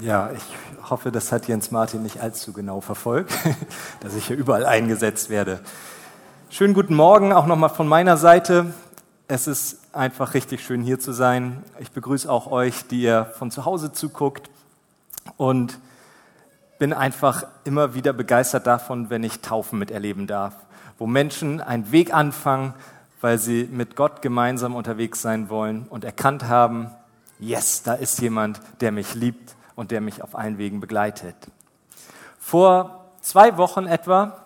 Ja, ich hoffe, das hat Jens Martin nicht allzu genau verfolgt, dass ich hier überall eingesetzt werde. Schönen guten Morgen auch nochmal von meiner Seite. Es ist einfach richtig schön hier zu sein. Ich begrüße auch euch, die ihr von zu Hause zuguckt und bin einfach immer wieder begeistert davon, wenn ich Taufen miterleben darf, wo Menschen einen Weg anfangen, weil sie mit Gott gemeinsam unterwegs sein wollen und erkannt haben, yes, da ist jemand, der mich liebt und der mich auf allen Wegen begleitet. Vor zwei Wochen etwa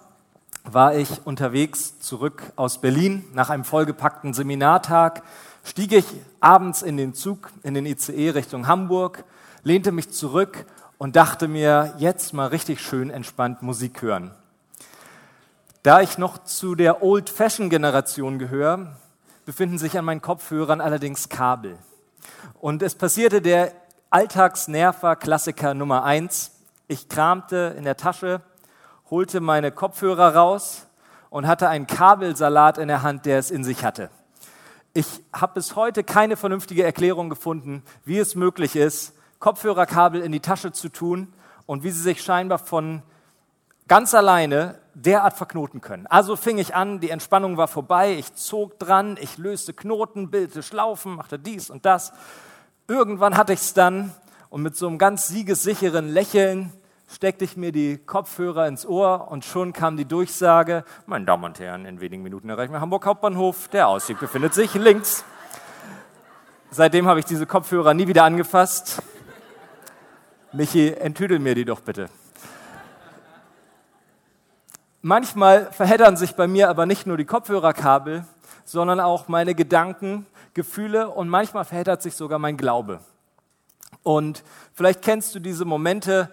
war ich unterwegs zurück aus Berlin. Nach einem vollgepackten Seminartag stieg ich abends in den Zug, in den ICE Richtung Hamburg, lehnte mich zurück und dachte mir, jetzt mal richtig schön entspannt Musik hören. Da ich noch zu der Old-Fashion-Generation gehöre, befinden sich an meinen Kopfhörern allerdings Kabel. Und es passierte der Alltagsnerver-Klassiker Nummer eins. Ich kramte in der Tasche, holte meine Kopfhörer raus und hatte einen Kabelsalat in der Hand, der es in sich hatte. Ich habe bis heute keine vernünftige Erklärung gefunden, wie es möglich ist, Kopfhörerkabel in die Tasche zu tun und wie sie sich scheinbar von ganz alleine derart verknoten können. Also fing ich an, die Entspannung war vorbei, ich zog dran, ich löste Knoten, bildete Schlaufen, machte dies und das Irgendwann hatte ich es dann und mit so einem ganz siegessicheren Lächeln steckte ich mir die Kopfhörer ins Ohr und schon kam die Durchsage, meine Damen und Herren, in wenigen Minuten erreichen wir Hamburg Hauptbahnhof, der Ausstieg befindet sich links. Seitdem habe ich diese Kopfhörer nie wieder angefasst. Michi, enttüdel mir die doch bitte. Manchmal verheddern sich bei mir aber nicht nur die Kopfhörerkabel, sondern auch meine Gedanken Gefühle und manchmal verheddert sich sogar mein Glaube. Und vielleicht kennst du diese Momente,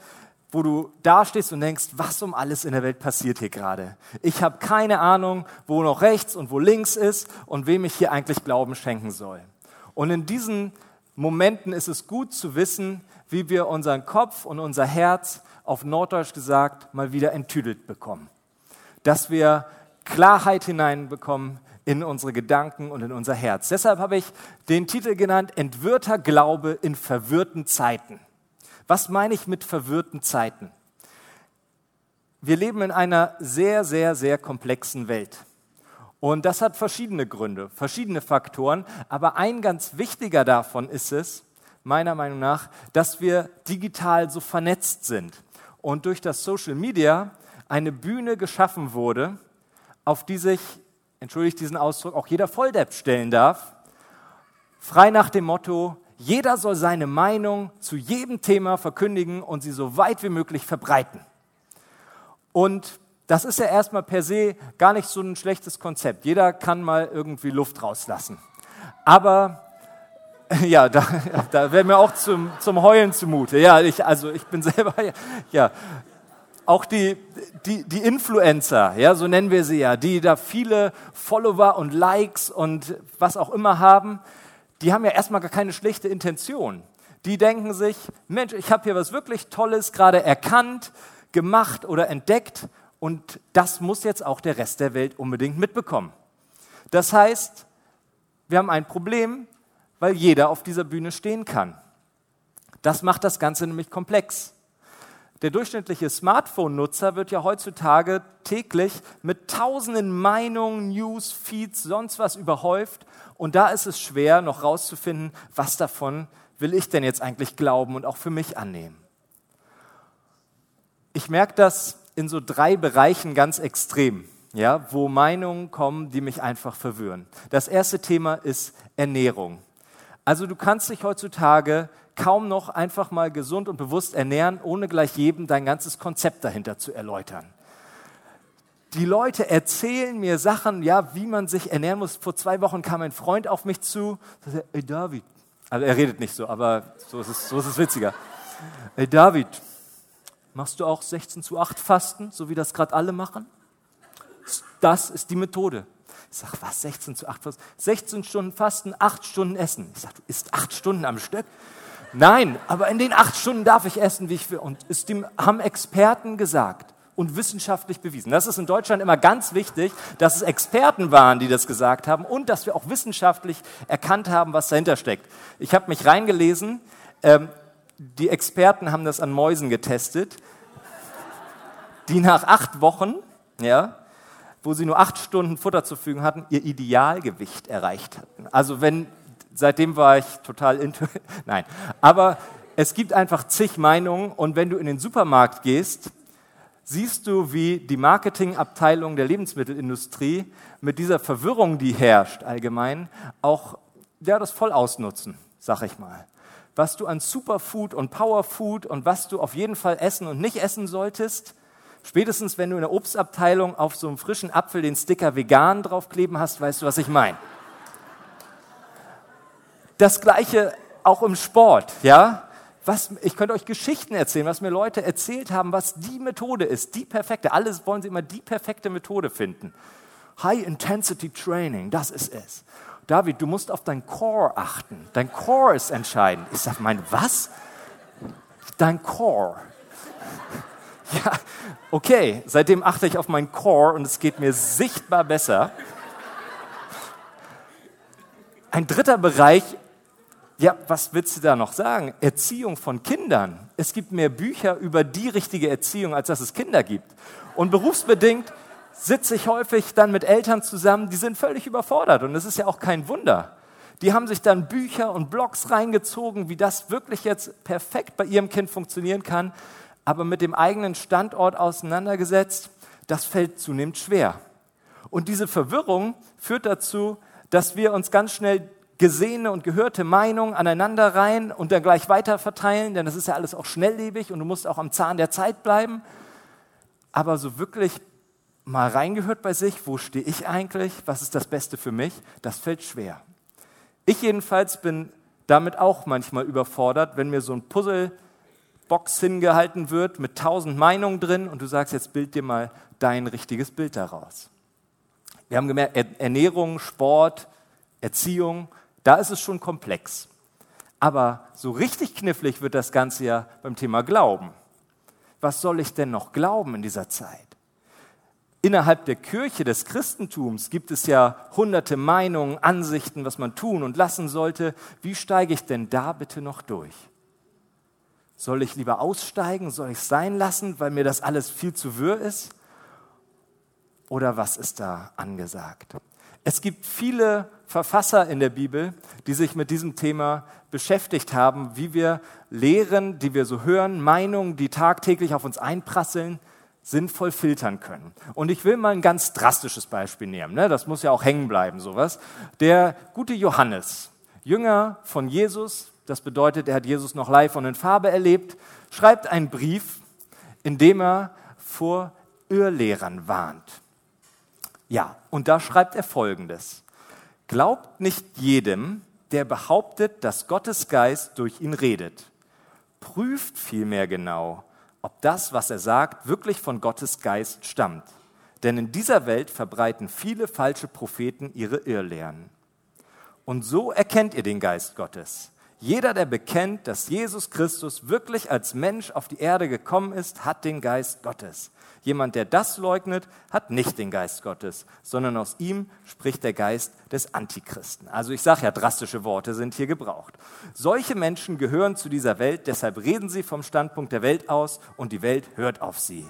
wo du dastehst und denkst, was um alles in der Welt passiert hier gerade. Ich habe keine Ahnung, wo noch rechts und wo links ist und wem ich hier eigentlich Glauben schenken soll. Und in diesen Momenten ist es gut zu wissen, wie wir unseren Kopf und unser Herz auf Norddeutsch gesagt mal wieder enttüdelt bekommen. Dass wir Klarheit hineinbekommen in unsere Gedanken und in unser Herz. Deshalb habe ich den Titel genannt Entwirrter Glaube in verwirrten Zeiten. Was meine ich mit verwirrten Zeiten? Wir leben in einer sehr, sehr, sehr komplexen Welt. Und das hat verschiedene Gründe, verschiedene Faktoren. Aber ein ganz wichtiger davon ist es, meiner Meinung nach, dass wir digital so vernetzt sind und durch das Social Media eine Bühne geschaffen wurde, auf die sich entschuldigt diesen Ausdruck, auch jeder Volldepp stellen darf. Frei nach dem Motto, jeder soll seine Meinung zu jedem Thema verkündigen und sie so weit wie möglich verbreiten. Und das ist ja erstmal per se gar nicht so ein schlechtes Konzept. Jeder kann mal irgendwie Luft rauslassen. Aber ja, da, da wäre mir auch zum, zum Heulen zumute. Ja, ich, also ich bin selber, ja, auch die, die, die Influencer, ja, so nennen wir sie ja, die da viele Follower und Likes und was auch immer haben, die haben ja erstmal gar keine schlechte Intention. Die denken sich, Mensch, ich habe hier was wirklich Tolles gerade erkannt, gemacht oder entdeckt und das muss jetzt auch der Rest der Welt unbedingt mitbekommen. Das heißt, wir haben ein Problem, weil jeder auf dieser Bühne stehen kann. Das macht das Ganze nämlich komplex. Der durchschnittliche Smartphone-Nutzer wird ja heutzutage täglich mit tausenden Meinungen, News, Feeds, sonst was überhäuft. Und da ist es schwer, noch rauszufinden, was davon will ich denn jetzt eigentlich glauben und auch für mich annehmen. Ich merke das in so drei Bereichen ganz extrem, ja, wo Meinungen kommen, die mich einfach verwirren. Das erste Thema ist Ernährung. Also du kannst dich heutzutage kaum noch einfach mal gesund und bewusst ernähren, ohne gleich jedem dein ganzes Konzept dahinter zu erläutern. Die Leute erzählen mir Sachen, ja, wie man sich ernähren muss. Vor zwei Wochen kam ein Freund auf mich zu, sagte, ey David, also er redet nicht so, aber so ist es, so ist es witziger. Ey David, machst du auch 16 zu 8 Fasten, so wie das gerade alle machen? Das ist die Methode. Ich sage, was, 16 zu 8 Fasten? 16 Stunden Fasten, 8 Stunden Essen. Ich sage, du isst 8 Stunden am Stück? Nein, aber in den acht Stunden darf ich essen, wie ich will. Und es haben Experten gesagt und wissenschaftlich bewiesen. Das ist in Deutschland immer ganz wichtig, dass es Experten waren, die das gesagt haben und dass wir auch wissenschaftlich erkannt haben, was dahinter steckt. Ich habe mich reingelesen. Ähm, die Experten haben das an Mäusen getestet, die nach acht Wochen, ja, wo sie nur acht Stunden Futter zur Verfügung hatten, ihr Idealgewicht erreicht hatten. Also wenn, seitdem war ich total into, nein, aber es gibt einfach zig Meinungen und wenn du in den Supermarkt gehst, siehst du, wie die Marketingabteilung der Lebensmittelindustrie mit dieser Verwirrung, die herrscht allgemein, auch ja, das voll ausnutzen, sag ich mal. Was du an Superfood und Powerfood und was du auf jeden Fall essen und nicht essen solltest, spätestens wenn du in der Obstabteilung auf so einem frischen Apfel den Sticker vegan draufkleben hast, weißt du, was ich meine. Das gleiche auch im Sport, ja? Was, ich könnte euch Geschichten erzählen, was mir Leute erzählt haben, was die Methode ist, die perfekte. Alles wollen sie immer die perfekte Methode finden. High Intensity Training, das ist es. David, du musst auf dein Core achten. Dein Core ist entscheidend. Ich sage, mein was? Dein Core. Ja, okay, seitdem achte ich auf meinen Core und es geht mir sichtbar besser. Ein dritter Bereich, ja, was willst du da noch sagen? Erziehung von Kindern. Es gibt mehr Bücher über die richtige Erziehung, als dass es Kinder gibt. Und berufsbedingt sitze ich häufig dann mit Eltern zusammen, die sind völlig überfordert und es ist ja auch kein Wunder. Die haben sich dann Bücher und Blogs reingezogen, wie das wirklich jetzt perfekt bei ihrem Kind funktionieren kann, aber mit dem eigenen Standort auseinandergesetzt, das fällt zunehmend schwer. Und diese Verwirrung führt dazu, dass wir uns ganz schnell gesehene und gehörte Meinungen aneinander rein und dann gleich weiter verteilen, denn das ist ja alles auch schnelllebig und du musst auch am Zahn der Zeit bleiben. Aber so wirklich mal reingehört bei sich, wo stehe ich eigentlich, was ist das Beste für mich, das fällt schwer. Ich jedenfalls bin damit auch manchmal überfordert, wenn mir so ein Puzzlebox hingehalten wird mit tausend Meinungen drin und du sagst, jetzt bild dir mal dein richtiges Bild daraus. Wir haben gemerkt, Ernährung, Sport, Erziehung, da ist es schon komplex. Aber so richtig knifflig wird das Ganze ja beim Thema Glauben. Was soll ich denn noch glauben in dieser Zeit? Innerhalb der Kirche des Christentums gibt es ja hunderte Meinungen, Ansichten, was man tun und lassen sollte. Wie steige ich denn da bitte noch durch? Soll ich lieber aussteigen? Soll ich es sein lassen, weil mir das alles viel zu wirr ist? Oder was ist da angesagt? Es gibt viele Verfasser in der Bibel, die sich mit diesem Thema beschäftigt haben, wie wir Lehren, die wir so hören, Meinungen, die tagtäglich auf uns einprasseln, sinnvoll filtern können. Und ich will mal ein ganz drastisches Beispiel nehmen. Ne? Das muss ja auch hängen bleiben, sowas. Der gute Johannes, Jünger von Jesus, das bedeutet, er hat Jesus noch live und in Farbe erlebt, schreibt einen Brief, in dem er vor Irrlehrern warnt. Ja, und da schreibt er Folgendes. Glaubt nicht jedem, der behauptet, dass Gottes Geist durch ihn redet. Prüft vielmehr genau, ob das, was er sagt, wirklich von Gottes Geist stammt. Denn in dieser Welt verbreiten viele falsche Propheten ihre Irrlehren. Und so erkennt ihr den Geist Gottes. Jeder, der bekennt, dass Jesus Christus wirklich als Mensch auf die Erde gekommen ist, hat den Geist Gottes. Jemand, der das leugnet, hat nicht den Geist Gottes, sondern aus ihm spricht der Geist des Antichristen. Also ich sage ja, drastische Worte sind hier gebraucht. Solche Menschen gehören zu dieser Welt, deshalb reden sie vom Standpunkt der Welt aus und die Welt hört auf sie.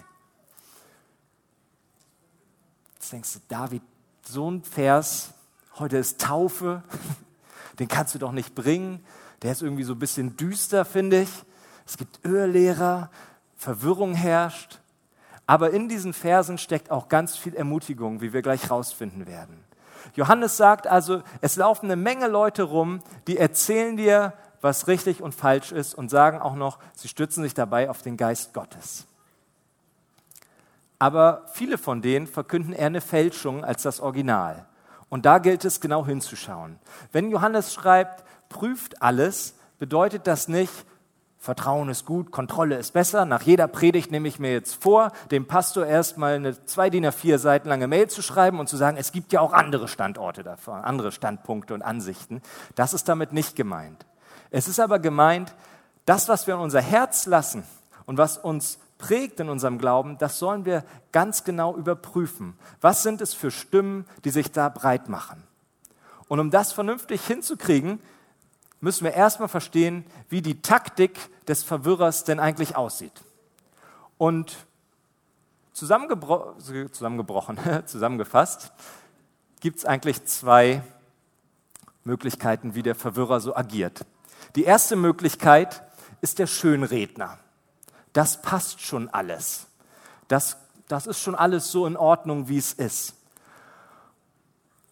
Jetzt denkst du, David, so ein Vers, heute ist Taufe, den kannst du doch nicht bringen. Der ist irgendwie so ein bisschen düster, finde ich. Es gibt Irrlehrer, Verwirrung herrscht. Aber in diesen Versen steckt auch ganz viel Ermutigung, wie wir gleich rausfinden werden. Johannes sagt also, es laufen eine Menge Leute rum, die erzählen dir, was richtig und falsch ist und sagen auch noch, sie stützen sich dabei auf den Geist Gottes. Aber viele von denen verkünden eher eine Fälschung als das Original. Und da gilt es genau hinzuschauen. Wenn Johannes schreibt, prüft alles, bedeutet das nicht, Vertrauen ist gut, Kontrolle ist besser. Nach jeder Predigt nehme ich mir jetzt vor, dem Pastor erstmal eine zwei DIN A4 Seiten lange Mail zu schreiben und zu sagen, es gibt ja auch andere Standorte davon, andere Standpunkte und Ansichten. Das ist damit nicht gemeint. Es ist aber gemeint, das, was wir in unser Herz lassen und was uns prägt in unserem Glauben, das sollen wir ganz genau überprüfen. Was sind es für Stimmen, die sich da breit machen? Und um das vernünftig hinzukriegen, müssen wir erstmal verstehen, wie die Taktik des Verwirrers denn eigentlich aussieht. Und zusammengebro zusammengebrochen, zusammengefasst, gibt es eigentlich zwei Möglichkeiten, wie der Verwirrer so agiert. Die erste Möglichkeit ist der Schönredner. Das passt schon alles. Das, das ist schon alles so in Ordnung, wie es ist.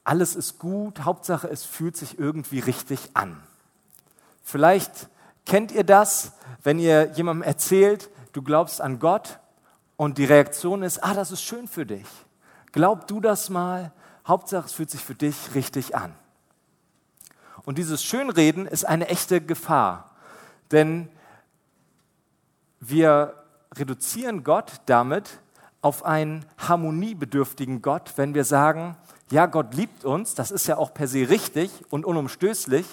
Alles ist gut, Hauptsache es fühlt sich irgendwie richtig an. Vielleicht kennt ihr das, wenn ihr jemandem erzählt, du glaubst an Gott und die Reaktion ist, ah, das ist schön für dich. Glaub du das mal, Hauptsache es fühlt sich für dich richtig an. Und dieses Schönreden ist eine echte Gefahr, denn wir reduzieren Gott damit auf einen harmoniebedürftigen Gott, wenn wir sagen, ja, Gott liebt uns, das ist ja auch per se richtig und unumstößlich,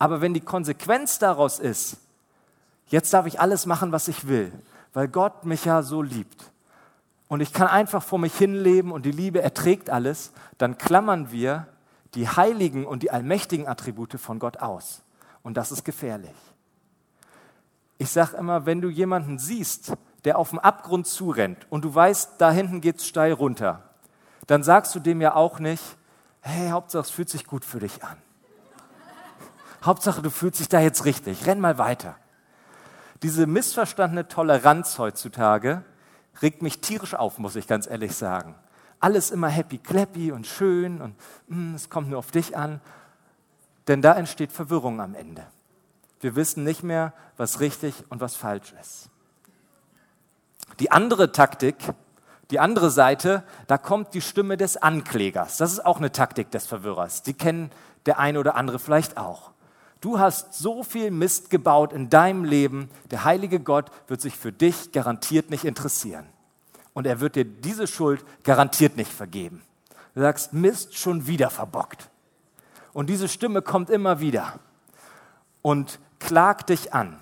aber wenn die Konsequenz daraus ist, jetzt darf ich alles machen, was ich will, weil Gott mich ja so liebt und ich kann einfach vor mich hinleben und die Liebe erträgt alles, dann klammern wir die heiligen und die allmächtigen Attribute von Gott aus. Und das ist gefährlich. Ich sage immer, wenn du jemanden siehst, der auf dem Abgrund zurennt und du weißt, da hinten geht es steil runter, dann sagst du dem ja auch nicht, hey, Hauptsache es fühlt sich gut für dich an. Hauptsache du fühlst dich da jetzt richtig, renn mal weiter. Diese missverstandene Toleranz heutzutage regt mich tierisch auf, muss ich ganz ehrlich sagen alles immer happy clappy und schön und mm, es kommt nur auf dich an. Denn da entsteht Verwirrung am Ende. Wir wissen nicht mehr, was richtig und was falsch ist. Die andere Taktik, die andere Seite, da kommt die Stimme des Anklägers. Das ist auch eine Taktik des Verwirrers. Die kennen der eine oder andere vielleicht auch. Du hast so viel Mist gebaut in deinem Leben, der heilige Gott wird sich für dich garantiert nicht interessieren und er wird dir diese Schuld garantiert nicht vergeben. Du sagst, Mist, schon wieder verbockt. Und diese Stimme kommt immer wieder und klagt dich an.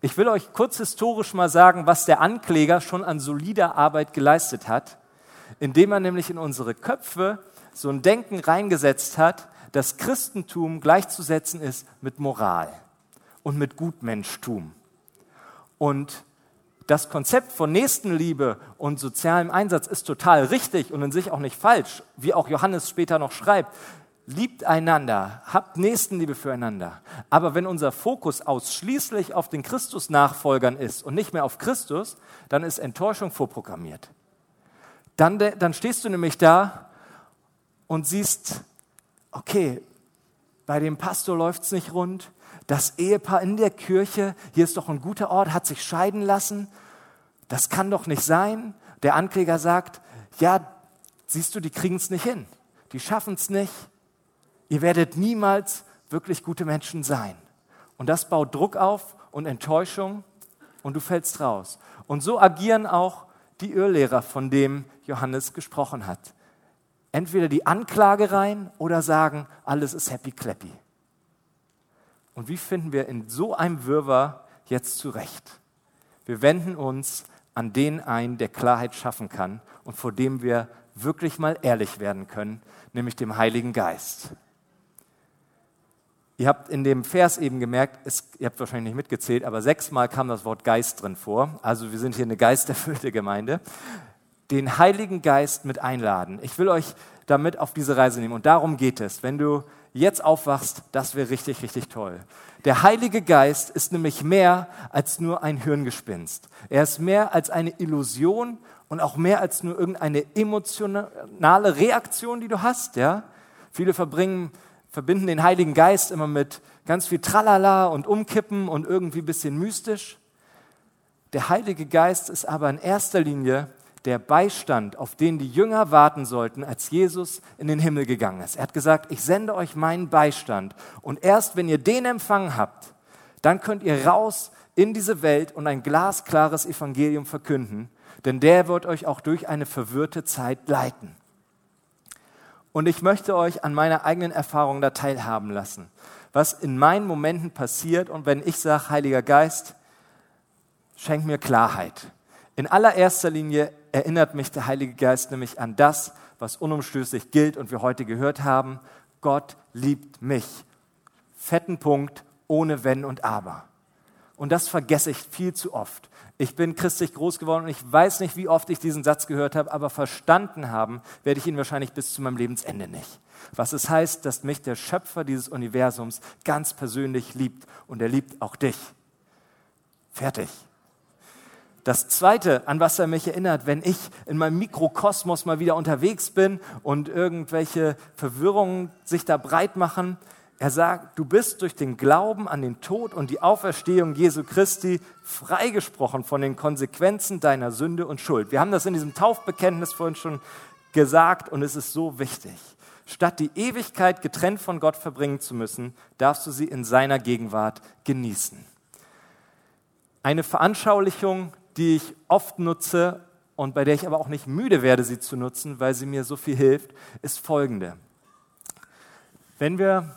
Ich will euch kurz historisch mal sagen, was der Ankläger schon an solider Arbeit geleistet hat, indem er nämlich in unsere Köpfe so ein Denken reingesetzt hat, dass Christentum gleichzusetzen ist mit Moral und mit Gutmenschtum. Und das Konzept von Nächstenliebe und sozialem Einsatz ist total richtig und in sich auch nicht falsch, wie auch Johannes später noch schreibt. Liebt einander, habt Nächstenliebe füreinander. Aber wenn unser Fokus ausschließlich auf den Christus-Nachfolgern ist und nicht mehr auf Christus, dann ist Enttäuschung vorprogrammiert. Dann, dann stehst du nämlich da und siehst, okay, bei dem Pastor läuft es nicht rund, das Ehepaar in der Kirche, hier ist doch ein guter Ort, hat sich scheiden lassen. Das kann doch nicht sein. Der Ankläger sagt, ja, siehst du, die kriegen es nicht hin. Die schaffen es nicht. Ihr werdet niemals wirklich gute Menschen sein. Und das baut Druck auf und Enttäuschung und du fällst raus. Und so agieren auch die Irrlehrer, von dem Johannes gesprochen hat. Entweder die Anklage rein oder sagen, alles ist happy clappy. Und wie finden wir in so einem Wirrwarr jetzt zurecht? Wir wenden uns an den ein, der Klarheit schaffen kann und vor dem wir wirklich mal ehrlich werden können, nämlich dem Heiligen Geist. Ihr habt in dem Vers eben gemerkt, es, ihr habt wahrscheinlich nicht mitgezählt, aber sechsmal kam das Wort Geist drin vor. Also wir sind hier eine geisterfüllte Gemeinde. Den Heiligen Geist mit einladen. Ich will euch damit auf diese Reise nehmen. Und darum geht es. Wenn du jetzt aufwachst, das wäre richtig, richtig toll. Der Heilige Geist ist nämlich mehr als nur ein Hirngespinst. Er ist mehr als eine Illusion und auch mehr als nur irgendeine emotionale Reaktion, die du hast. Ja? Viele verbringen, verbinden den Heiligen Geist immer mit ganz viel Tralala und Umkippen und irgendwie bisschen mystisch. Der Heilige Geist ist aber in erster Linie der Beistand, auf den die Jünger warten sollten, als Jesus in den Himmel gegangen ist. Er hat gesagt, ich sende euch meinen Beistand. Und erst wenn ihr den empfangen habt, dann könnt ihr raus in diese Welt und ein glasklares Evangelium verkünden, denn der wird euch auch durch eine verwirrte Zeit leiten. Und ich möchte euch an meiner eigenen Erfahrung da teilhaben lassen, was in meinen Momenten passiert und wenn ich sage, Heiliger Geist, schenk mir Klarheit. In allererster Linie erinnert mich der Heilige Geist nämlich an das, was unumstößlich gilt und wir heute gehört haben. Gott liebt mich fetten Punkt, ohne Wenn und Aber. Und das vergesse ich viel zu oft. Ich bin christlich groß geworden und ich weiß nicht, wie oft ich diesen Satz gehört habe, aber verstanden haben werde ich ihn wahrscheinlich bis zu meinem Lebensende nicht. Was es heißt, dass mich der Schöpfer dieses Universums ganz persönlich liebt und er liebt auch dich. Fertig. Das Zweite, an was er mich erinnert, wenn ich in meinem Mikrokosmos mal wieder unterwegs bin und irgendwelche Verwirrungen sich da breit machen, er sagt, du bist durch den Glauben an den Tod und die Auferstehung Jesu Christi freigesprochen von den Konsequenzen deiner Sünde und Schuld. Wir haben das in diesem Taufbekenntnis vorhin schon gesagt und es ist so wichtig. Statt die Ewigkeit getrennt von Gott verbringen zu müssen, darfst du sie in seiner Gegenwart genießen. Eine Veranschaulichung, die ich oft nutze und bei der ich aber auch nicht müde werde, sie zu nutzen, weil sie mir so viel hilft, ist folgende. Wenn wir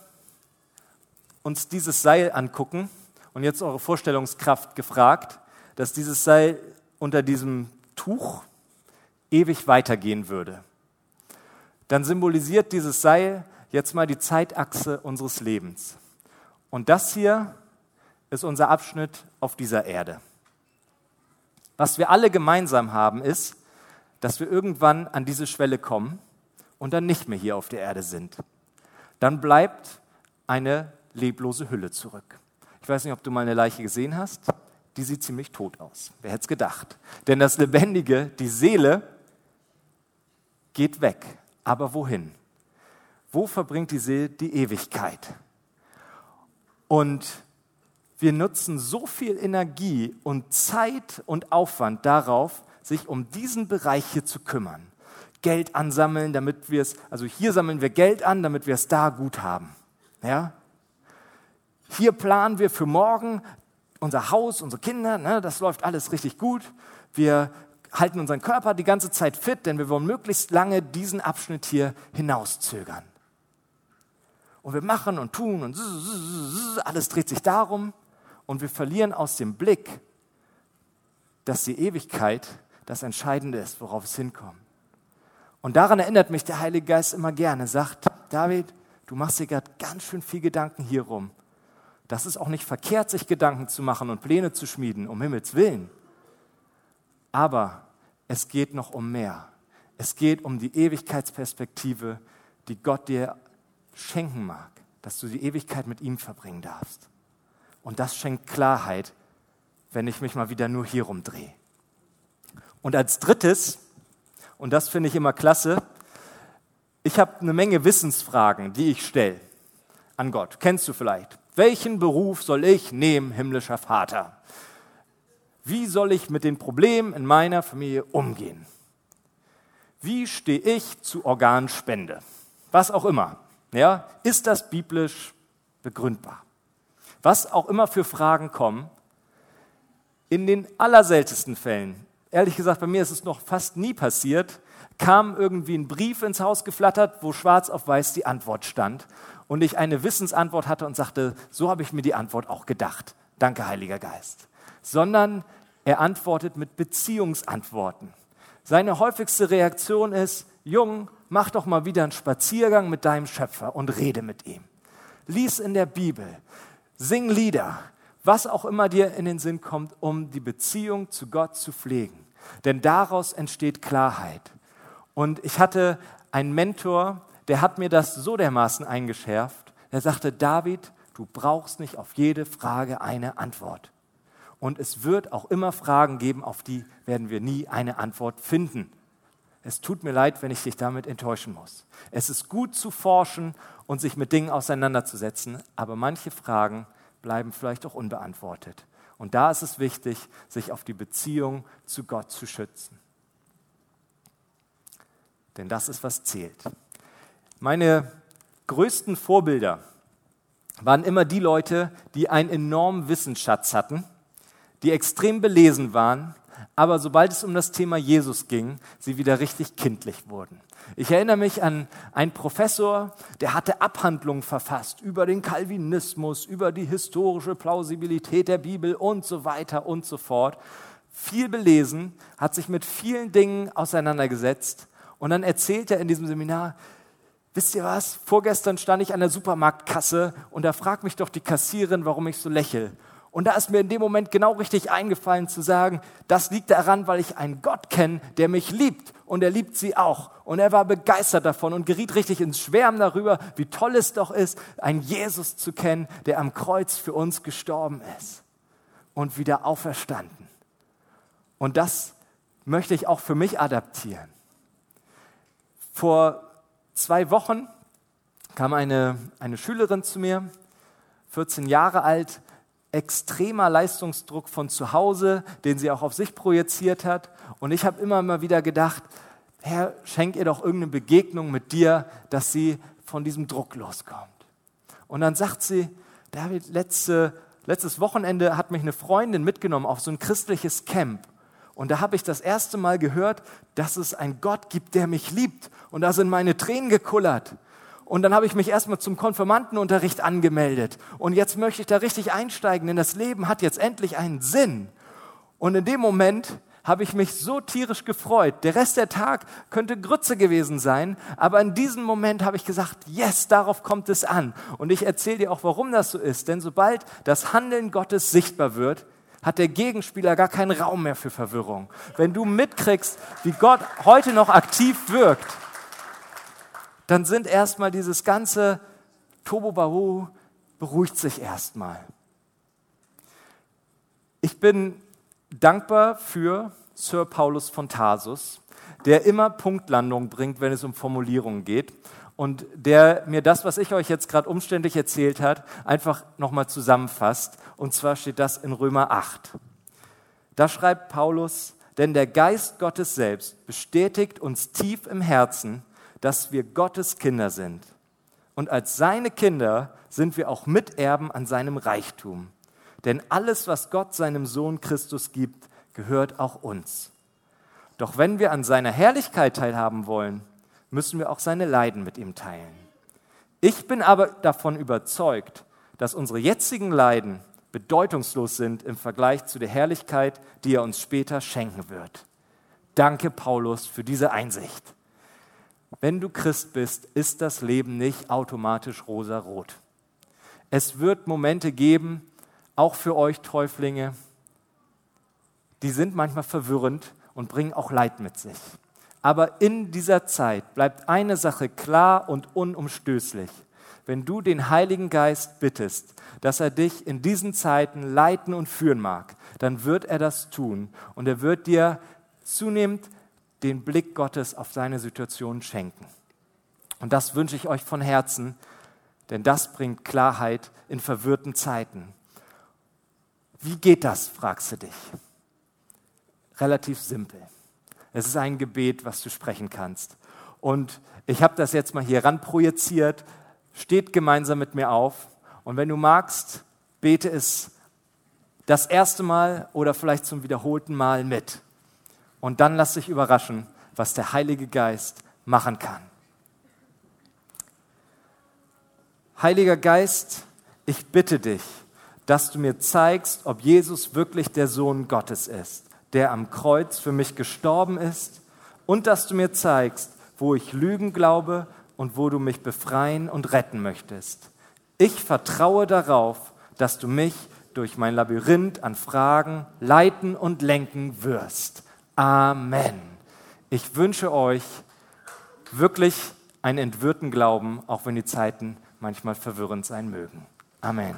uns dieses Seil angucken, und jetzt eure Vorstellungskraft gefragt, dass dieses Seil unter diesem Tuch ewig weitergehen würde, dann symbolisiert dieses Seil jetzt mal die Zeitachse unseres Lebens. Und das hier ist unser Abschnitt auf dieser Erde. Was wir alle gemeinsam haben, ist, dass wir irgendwann an diese Schwelle kommen und dann nicht mehr hier auf der Erde sind. Dann bleibt eine leblose Hülle zurück. Ich weiß nicht, ob du mal eine Leiche gesehen hast. Die sieht ziemlich tot aus. Wer hätte es gedacht? Denn das Lebendige, die Seele, geht weg. Aber wohin? Wo verbringt die Seele die Ewigkeit? Und wir nutzen so viel Energie und Zeit und Aufwand darauf, sich um diesen Bereich hier zu kümmern. Geld ansammeln, damit wir es, also hier sammeln wir Geld an, damit wir es da gut haben. Ja? Hier planen wir für morgen unser Haus, unsere Kinder, ne, das läuft alles richtig gut. Wir halten unseren Körper die ganze Zeit fit, denn wir wollen möglichst lange diesen Abschnitt hier hinauszögern. Und wir machen und tun und alles dreht sich darum und wir verlieren aus dem Blick, dass die Ewigkeit das Entscheidende ist, worauf es hinkommt. Und daran erinnert mich der Heilige Geist immer gerne, sagt, David, du machst dir gerade ganz schön viel Gedanken hierum. Das ist auch nicht verkehrt, sich Gedanken zu machen und Pläne zu schmieden, um Himmels willen. Aber es geht noch um mehr. Es geht um die Ewigkeitsperspektive, die Gott dir schenken mag, dass du die Ewigkeit mit ihm verbringen darfst. Und das schenkt Klarheit, wenn ich mich mal wieder nur hier rumdrehe. Und als drittes, und das finde ich immer klasse, ich habe eine Menge Wissensfragen, die ich stelle an Gott. Kennst du vielleicht? Welchen Beruf soll ich nehmen, himmlischer Vater? Wie soll ich mit den Problemen in meiner Familie umgehen? Wie stehe ich zu Organspende? Was auch immer. Ja, ist das biblisch begründbar? Was auch immer für Fragen kommen, in den allerseltensten Fällen, ehrlich gesagt, bei mir ist es noch fast nie passiert, kam irgendwie ein Brief ins Haus geflattert, wo schwarz auf weiß die Antwort stand und ich eine Wissensantwort hatte und sagte, so habe ich mir die Antwort auch gedacht. Danke, Heiliger Geist. Sondern er antwortet mit Beziehungsantworten. Seine häufigste Reaktion ist, Jung, mach doch mal wieder einen Spaziergang mit deinem Schöpfer und rede mit ihm. Lies in der Bibel, sing Lieder, was auch immer dir in den Sinn kommt, um die Beziehung zu Gott zu pflegen. Denn daraus entsteht Klarheit. Und ich hatte einen Mentor, der hat mir das so dermaßen eingeschärft. Er sagte, David, du brauchst nicht auf jede Frage eine Antwort. Und es wird auch immer Fragen geben, auf die werden wir nie eine Antwort finden. Es tut mir leid, wenn ich dich damit enttäuschen muss. Es ist gut zu forschen und sich mit Dingen auseinanderzusetzen, aber manche Fragen bleiben vielleicht auch unbeantwortet. Und da ist es wichtig, sich auf die Beziehung zu Gott zu schützen. Denn das ist, was zählt. Meine größten Vorbilder waren immer die Leute, die einen enormen Wissensschatz hatten, die extrem belesen waren, aber sobald es um das Thema Jesus ging, sie wieder richtig kindlich wurden. Ich erinnere mich an einen Professor, der hatte Abhandlungen verfasst über den Calvinismus, über die historische Plausibilität der Bibel und so weiter und so fort. Viel belesen, hat sich mit vielen Dingen auseinandergesetzt und dann erzählt er in diesem Seminar, wisst ihr was? Vorgestern stand ich an der Supermarktkasse und da fragt mich doch die Kassierin, warum ich so lächle. Und da ist mir in dem Moment genau richtig eingefallen zu sagen, das liegt daran, weil ich einen Gott kenne, der mich liebt und er liebt sie auch. Und er war begeistert davon und geriet richtig ins Schwärmen darüber, wie toll es doch ist, einen Jesus zu kennen, der am Kreuz für uns gestorben ist und wieder auferstanden. Und das möchte ich auch für mich adaptieren. Vor zwei Wochen kam eine, eine Schülerin zu mir, 14 Jahre alt, extremer Leistungsdruck von zu Hause, den sie auch auf sich projiziert hat. Und ich habe immer mal wieder gedacht, Herr, schenk ihr doch irgendeine Begegnung mit dir, dass sie von diesem Druck loskommt. Und dann sagt sie, David, letzte, letztes Wochenende hat mich eine Freundin mitgenommen auf so ein christliches Camp. Und da habe ich das erste Mal gehört, dass es einen Gott gibt, der mich liebt. Und da sind meine Tränen gekullert. Und dann habe ich mich erstmal zum Konfirmandenunterricht angemeldet. Und jetzt möchte ich da richtig einsteigen, denn das Leben hat jetzt endlich einen Sinn. Und in dem Moment habe ich mich so tierisch gefreut. Der Rest der Tag könnte Grütze gewesen sein, aber in diesem Moment habe ich gesagt, yes, darauf kommt es an. Und ich erzähle dir auch, warum das so ist. Denn sobald das Handeln Gottes sichtbar wird, hat der Gegenspieler gar keinen Raum mehr für Verwirrung. Wenn du mitkriegst, wie Gott heute noch aktiv wirkt, dann sind erstmal dieses ganze Tobobahu beruhigt sich erstmal. Ich bin dankbar für Sir Paulus von Tarsus, der immer Punktlandung bringt, wenn es um Formulierungen geht und der mir das, was ich euch jetzt gerade umständlich erzählt hat, einfach nochmal zusammenfasst. Und zwar steht das in Römer 8. Da schreibt Paulus, denn der Geist Gottes selbst bestätigt uns tief im Herzen, dass wir Gottes Kinder sind. Und als seine Kinder sind wir auch Miterben an seinem Reichtum. Denn alles, was Gott seinem Sohn Christus gibt, gehört auch uns. Doch wenn wir an seiner Herrlichkeit teilhaben wollen, müssen wir auch seine Leiden mit ihm teilen. Ich bin aber davon überzeugt, dass unsere jetzigen Leiden bedeutungslos sind im Vergleich zu der Herrlichkeit, die er uns später schenken wird. Danke, Paulus, für diese Einsicht. Wenn du Christ bist, ist das Leben nicht automatisch rosa-rot. Es wird Momente geben, auch für euch Täuflinge, die sind manchmal verwirrend und bringen auch Leid mit sich. Aber in dieser Zeit bleibt eine Sache klar und unumstößlich. Wenn du den Heiligen Geist bittest, dass er dich in diesen Zeiten leiten und führen mag, dann wird er das tun und er wird dir zunehmend den Blick Gottes auf seine Situation schenken. Und das wünsche ich euch von Herzen, denn das bringt Klarheit in verwirrten Zeiten. Wie geht das, fragst du dich. Relativ simpel. Es ist ein Gebet, was du sprechen kannst. Und ich habe das jetzt mal hier ran projiziert. Steht gemeinsam mit mir auf. Und wenn du magst, bete es das erste Mal oder vielleicht zum wiederholten Mal mit. Und dann lass dich überraschen, was der Heilige Geist machen kann. Heiliger Geist, ich bitte dich, dass du mir zeigst, ob Jesus wirklich der Sohn Gottes ist, der am Kreuz für mich gestorben ist, und dass du mir zeigst, wo ich Lügen glaube und wo du mich befreien und retten möchtest. Ich vertraue darauf, dass du mich durch mein Labyrinth an Fragen leiten und lenken wirst. Amen. Ich wünsche euch wirklich einen entwirrten Glauben, auch wenn die Zeiten manchmal verwirrend sein mögen. Amen.